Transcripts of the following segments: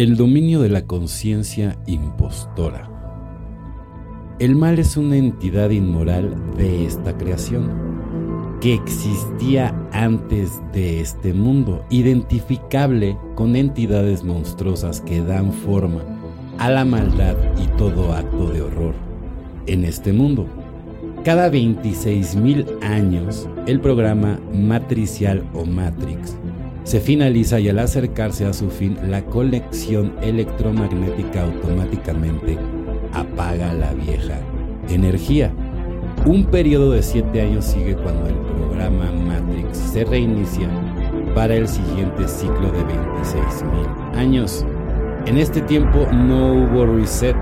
El dominio de la conciencia impostora. El mal es una entidad inmoral de esta creación, que existía antes de este mundo, identificable con entidades monstruosas que dan forma a la maldad y todo acto de horror en este mundo. Cada 26.000 años, el programa matricial o Matrix se finaliza y al acercarse a su fin, la conexión electromagnética automáticamente apaga la vieja energía. Un periodo de 7 años sigue cuando el programa Matrix se reinicia para el siguiente ciclo de 26.000 años. En este tiempo no hubo reset.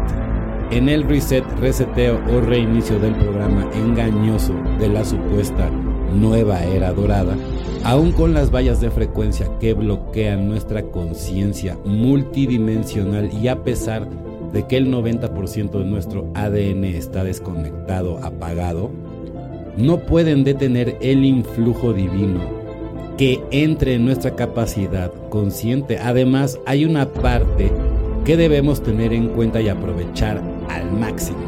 En el reset, reseteo o reinicio del programa engañoso de la supuesta nueva era dorada, aún con las vallas de frecuencia que bloquean nuestra conciencia multidimensional y a pesar de que el 90% de nuestro ADN está desconectado, apagado, no pueden detener el influjo divino que entre en nuestra capacidad consciente. Además, hay una parte que debemos tener en cuenta y aprovechar al máximo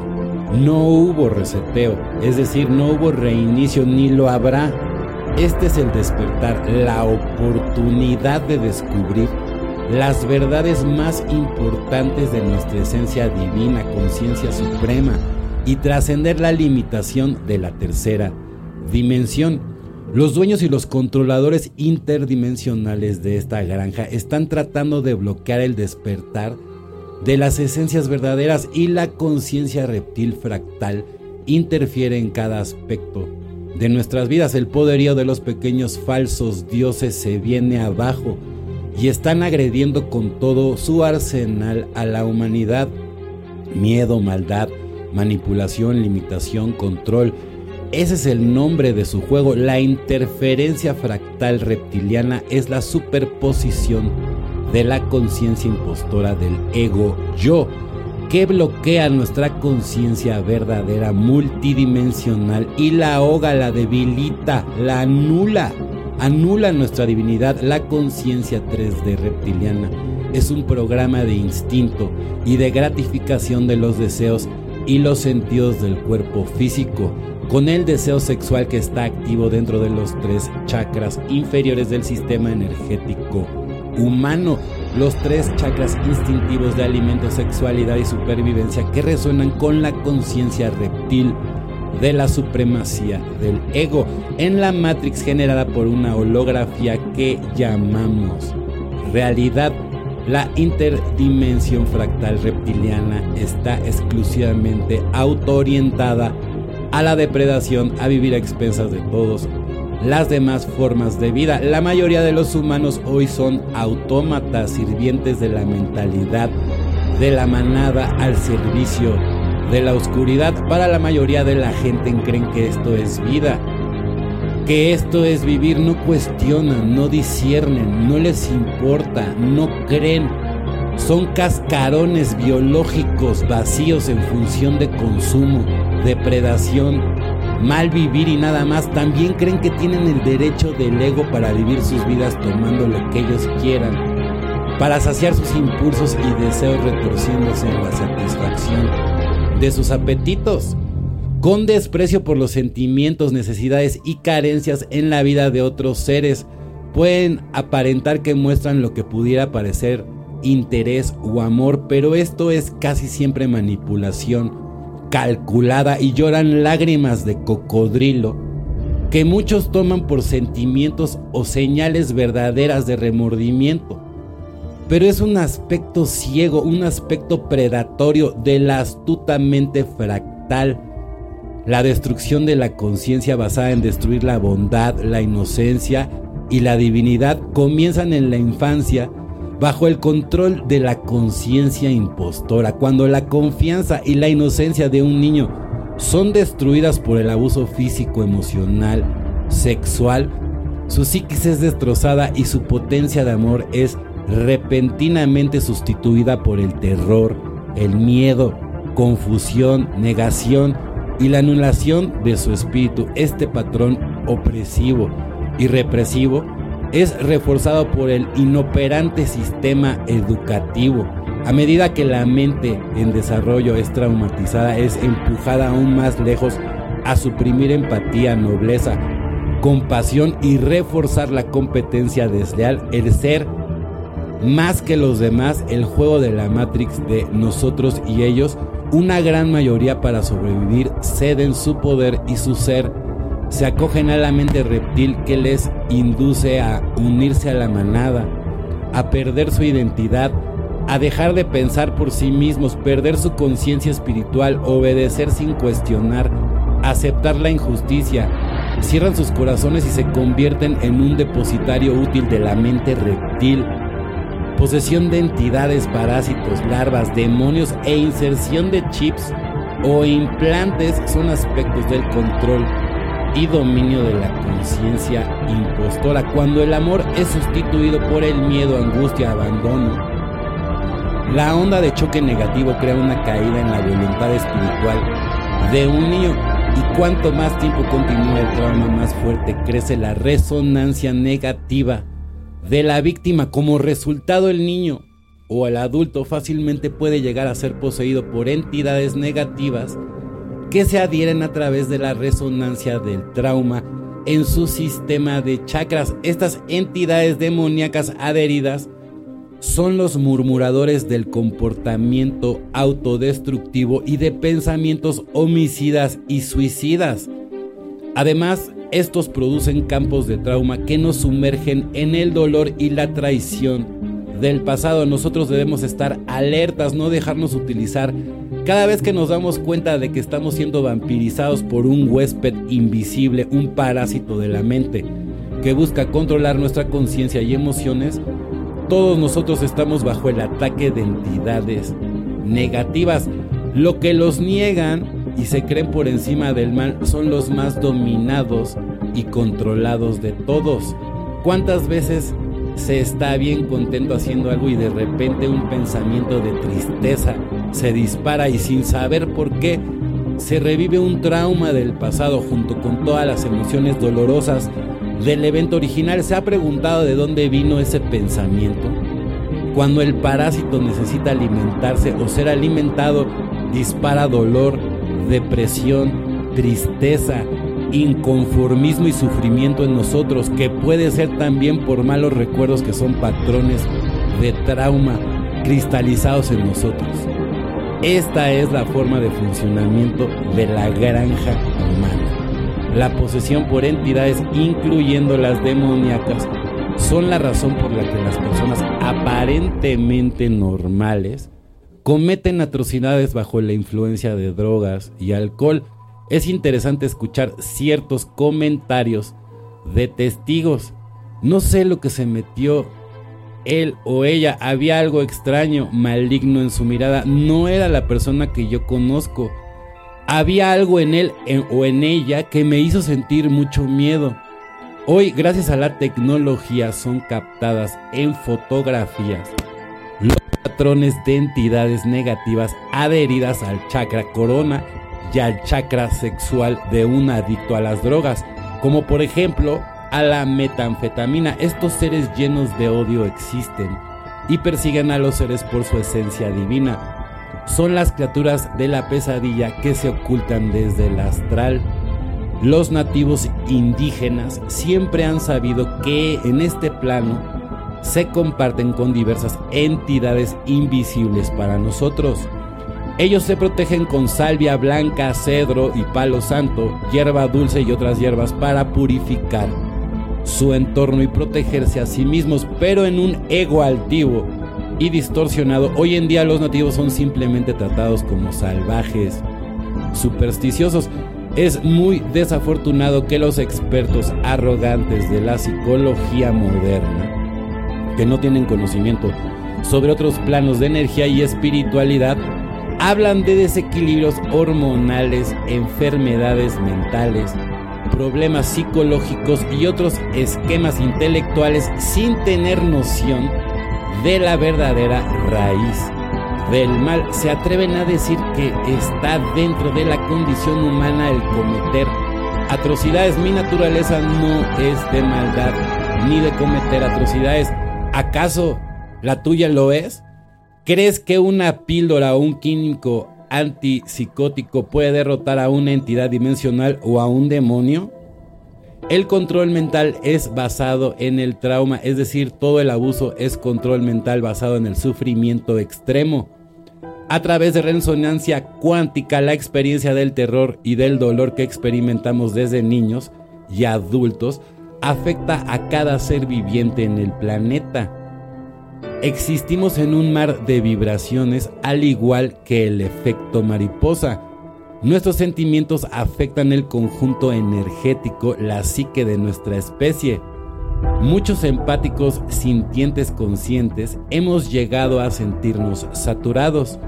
no hubo reseteo, es decir, no hubo reinicio ni lo habrá. Este es el despertar, la oportunidad de descubrir las verdades más importantes de nuestra esencia divina, conciencia suprema y trascender la limitación de la tercera dimensión. Los dueños y los controladores interdimensionales de esta granja están tratando de bloquear el despertar de las esencias verdaderas y la conciencia reptil fractal interfiere en cada aspecto de nuestras vidas. El poderío de los pequeños falsos dioses se viene abajo y están agrediendo con todo su arsenal a la humanidad. Miedo, maldad, manipulación, limitación, control. Ese es el nombre de su juego. La interferencia fractal reptiliana es la superposición de la conciencia impostora del ego yo, que bloquea nuestra conciencia verdadera multidimensional y la ahoga, la debilita, la anula, anula nuestra divinidad, la conciencia 3D reptiliana. Es un programa de instinto y de gratificación de los deseos y los sentidos del cuerpo físico, con el deseo sexual que está activo dentro de los tres chakras inferiores del sistema energético humano, los tres chakras instintivos de alimento, sexualidad y supervivencia que resuenan con la conciencia reptil de la supremacía del ego en la matrix generada por una holografía que llamamos realidad. La interdimensión fractal reptiliana está exclusivamente autoorientada a la depredación, a vivir a expensas de todos las demás formas de vida. La mayoría de los humanos hoy son autómatas, sirvientes de la mentalidad de la manada al servicio de la oscuridad. Para la mayoría de la gente creen que esto es vida, que esto es vivir, no cuestionan, no disciernen, no les importa, no creen. Son cascarones biológicos vacíos en función de consumo, depredación, mal vivir y nada más, también creen que tienen el derecho del ego para vivir sus vidas tomando lo que ellos quieran, para saciar sus impulsos y deseos retorciéndose en la satisfacción de sus apetitos, con desprecio por los sentimientos, necesidades y carencias en la vida de otros seres, pueden aparentar que muestran lo que pudiera parecer interés o amor, pero esto es casi siempre manipulación calculada y lloran lágrimas de cocodrilo que muchos toman por sentimientos o señales verdaderas de remordimiento. Pero es un aspecto ciego, un aspecto predatorio de la astuta mente fractal. La destrucción de la conciencia basada en destruir la bondad, la inocencia y la divinidad comienzan en la infancia bajo el control de la conciencia impostora, cuando la confianza y la inocencia de un niño son destruidas por el abuso físico, emocional, sexual, su psiquis es destrozada y su potencia de amor es repentinamente sustituida por el terror, el miedo, confusión, negación y la anulación de su espíritu. Este patrón opresivo y represivo es reforzado por el inoperante sistema educativo. A medida que la mente en desarrollo es traumatizada, es empujada aún más lejos a suprimir empatía, nobleza, compasión y reforzar la competencia desleal, el ser más que los demás, el juego de la Matrix de nosotros y ellos, una gran mayoría para sobrevivir ceden su poder y su ser, se acogen a la mente reptil que les induce a unirse a la manada, a perder su identidad, a dejar de pensar por sí mismos, perder su conciencia espiritual, obedecer sin cuestionar, aceptar la injusticia, cierran sus corazones y se convierten en un depositario útil de la mente reptil. Posesión de entidades, parásitos, larvas, demonios e inserción de chips o implantes son aspectos del control y dominio de la conciencia impostora cuando el amor es sustituido por el miedo, angustia, abandono. La onda de choque negativo crea una caída en la voluntad espiritual de un niño y cuanto más tiempo continúa el trauma, más fuerte crece la resonancia negativa de la víctima. Como resultado, el niño o el adulto fácilmente puede llegar a ser poseído por entidades negativas que se adhieren a través de la resonancia del trauma en su sistema de chakras. Estas entidades demoníacas adheridas son los murmuradores del comportamiento autodestructivo y de pensamientos homicidas y suicidas. Además, estos producen campos de trauma que nos sumergen en el dolor y la traición del pasado. Nosotros debemos estar alertas, no dejarnos utilizar cada vez que nos damos cuenta de que estamos siendo vampirizados por un huésped invisible, un parásito de la mente, que busca controlar nuestra conciencia y emociones, todos nosotros estamos bajo el ataque de entidades negativas. Lo que los niegan y se creen por encima del mal son los más dominados y controlados de todos. ¿Cuántas veces se está bien contento haciendo algo y de repente un pensamiento de tristeza se dispara y sin saber por qué se revive un trauma del pasado junto con todas las emociones dolorosas del evento original, ¿se ha preguntado de dónde vino ese pensamiento? Cuando el parásito necesita alimentarse o ser alimentado, dispara dolor, depresión, tristeza, inconformismo y sufrimiento en nosotros, que puede ser también por malos recuerdos que son patrones de trauma cristalizados en nosotros. Esta es la forma de funcionamiento de la granja humana. La posesión por entidades, incluyendo las demoníacas, son la razón por la que las personas aparentemente normales cometen atrocidades bajo la influencia de drogas y alcohol. Es interesante escuchar ciertos comentarios de testigos. No sé lo que se metió él o ella. Había algo extraño, maligno en su mirada. No era la persona que yo conozco había algo en él o en ella que me hizo sentir mucho miedo. Hoy, gracias a la tecnología, son captadas en fotografías los patrones de entidades negativas adheridas al chakra corona y al chakra sexual de un adicto a las drogas, como por ejemplo a la metanfetamina. Estos seres llenos de odio existen y persiguen a los seres por su esencia divina son las criaturas de la pesadilla que se ocultan desde el astral. Los nativos indígenas siempre han sabido que en este plano se comparten con diversas entidades invisibles para nosotros. Ellos se protegen con salvia blanca, cedro y palo santo, hierba dulce y otras hierbas para purificar su entorno y protegerse a sí mismos, pero en un ego altivo y distorsionado, hoy en día los nativos son simplemente tratados como salvajes, supersticiosos. Es muy desafortunado que los expertos arrogantes de la psicología moderna, que no tienen conocimiento sobre otros planos de energía y espiritualidad, hablan de desequilibrios hormonales, enfermedades mentales, problemas psicológicos y otros esquemas intelectuales sin tener noción de la verdadera raíz del mal. Se atreven a decir que está dentro de la condición humana el cometer atrocidades. Mi naturaleza no es de maldad ni de cometer atrocidades. ¿Acaso la tuya lo es? ¿Crees que una píldora o un químico antipsicótico puede derrotar a una entidad dimensional o a un demonio? El control mental es basado en el trauma, es decir, todo el abuso es control mental basado en el sufrimiento extremo. A través de resonancia cuántica, la experiencia del terror y del dolor que experimentamos desde niños y adultos afecta a cada ser viviente en el planeta. Existimos en un mar de vibraciones al igual que el efecto mariposa. Nuestros sentimientos afectan el conjunto energético, la psique de nuestra especie. Muchos empáticos sintientes conscientes hemos llegado a sentirnos saturados.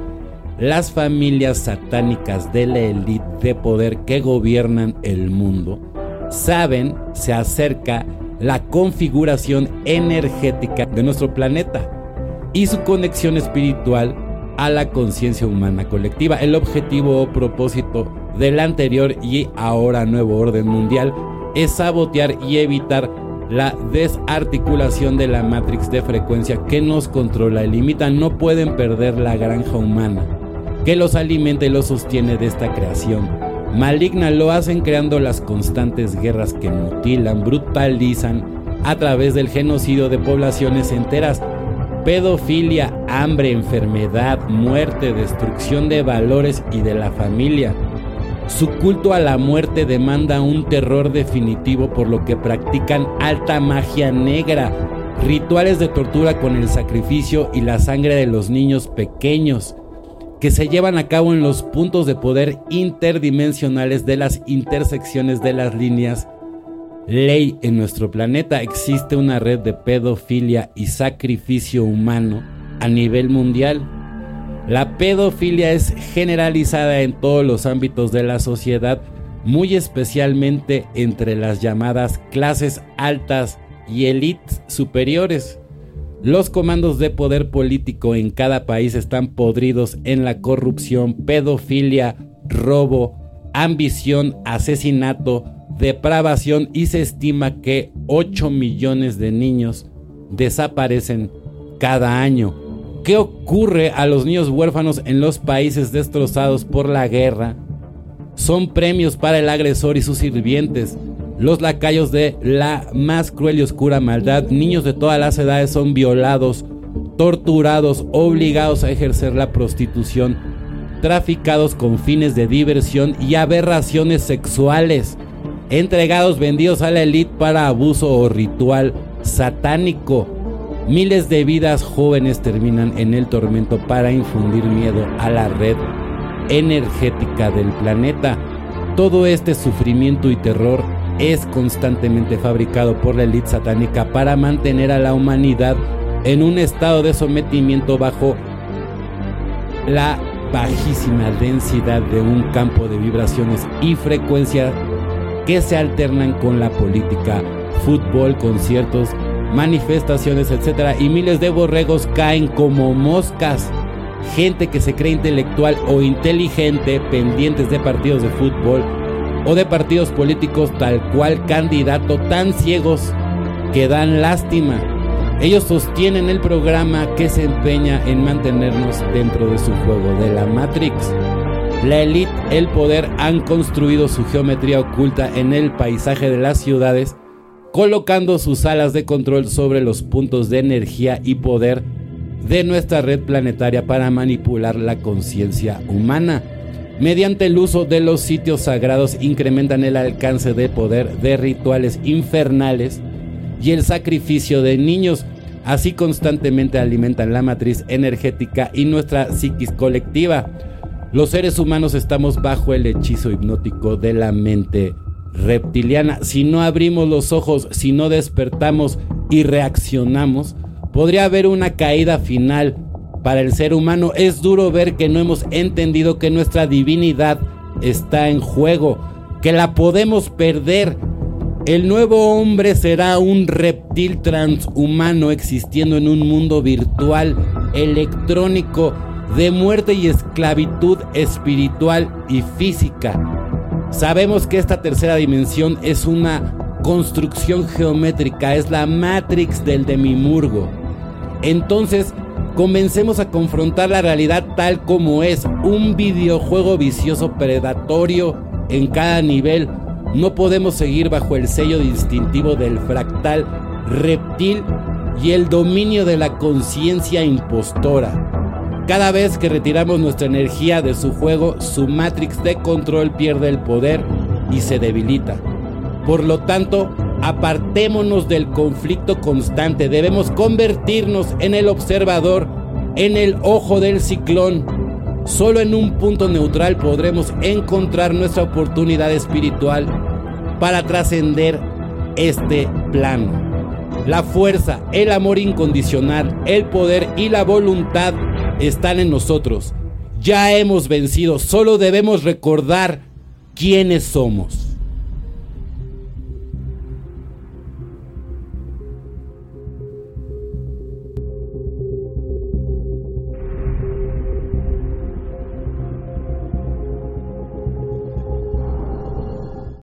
Las familias satánicas de la élite de poder que gobiernan el mundo saben se acerca la configuración energética de nuestro planeta y su conexión espiritual a la conciencia humana colectiva. El objetivo o propósito del anterior y ahora nuevo orden mundial es sabotear y evitar la desarticulación de la matrix de frecuencia que nos controla y limita. No pueden perder la granja humana que los alimenta y los sostiene de esta creación. Maligna lo hacen creando las constantes guerras que mutilan, brutalizan a través del genocidio de poblaciones enteras pedofilia, hambre, enfermedad, muerte, destrucción de valores y de la familia. Su culto a la muerte demanda un terror definitivo por lo que practican alta magia negra, rituales de tortura con el sacrificio y la sangre de los niños pequeños, que se llevan a cabo en los puntos de poder interdimensionales de las intersecciones de las líneas ley en nuestro planeta. Existe una red de pedofilia y sacrificio humano a nivel mundial. La pedofilia es generalizada en todos los ámbitos de la sociedad, muy especialmente entre las llamadas clases altas y élites superiores. Los comandos de poder político en cada país están podridos en la corrupción, pedofilia, robo, ambición, asesinato, depravación y se estima que 8 millones de niños desaparecen cada año. ¿Qué ocurre a los niños huérfanos en los países destrozados por la guerra? Son premios para el agresor y sus sirvientes. Los lacayos de la más cruel y oscura maldad, niños de todas las edades son violados, torturados, obligados a ejercer la prostitución, traficados con fines de diversión y aberraciones sexuales entregados, vendidos a la élite para abuso o ritual satánico. Miles de vidas jóvenes terminan en el tormento para infundir miedo a la red energética del planeta. Todo este sufrimiento y terror es constantemente fabricado por la élite satánica para mantener a la humanidad en un estado de sometimiento bajo la bajísima densidad de un campo de vibraciones y frecuencias que se alternan con la política, fútbol, conciertos, manifestaciones, etc. Y miles de borregos caen como moscas. Gente que se cree intelectual o inteligente, pendientes de partidos de fútbol o de partidos políticos tal cual candidato, tan ciegos que dan lástima. Ellos sostienen el programa que se empeña en mantenernos dentro de su juego de la Matrix. La élite, el poder han construido su geometría oculta en el paisaje de las ciudades, colocando sus alas de control sobre los puntos de energía y poder de nuestra red planetaria para manipular la conciencia humana. Mediante el uso de los sitios sagrados incrementan el alcance de poder de rituales infernales y el sacrificio de niños. Así constantemente alimentan la matriz energética y nuestra psiquis colectiva los seres humanos estamos bajo el hechizo hipnótico de la mente reptiliana. Si no abrimos los ojos, si no despertamos y reaccionamos, podría haber una caída final para el ser humano. Es duro ver que no hemos entendido que nuestra divinidad está en juego, que la podemos perder. El nuevo hombre será un reptil transhumano existiendo en un mundo virtual, electrónico, de muerte y esclavitud espiritual y física. Sabemos que esta tercera dimensión es una construcción geométrica, es la Matrix del Demimurgo. Entonces, comencemos a confrontar la realidad tal como es, un videojuego vicioso predatorio en cada nivel. No podemos seguir bajo el sello distintivo del fractal reptil y el dominio de la conciencia impostora. Cada vez que retiramos nuestra energía de su juego, su Matrix de control pierde el poder y se debilita. Por lo tanto, apartémonos del conflicto constante. Debemos convertirnos en el observador, en el ojo del ciclón. Solo en un punto neutral podremos encontrar nuestra oportunidad espiritual para trascender este plano. La fuerza, el amor incondicional, el poder y la voluntad están en nosotros. Ya hemos vencido, solo debemos recordar quiénes somos.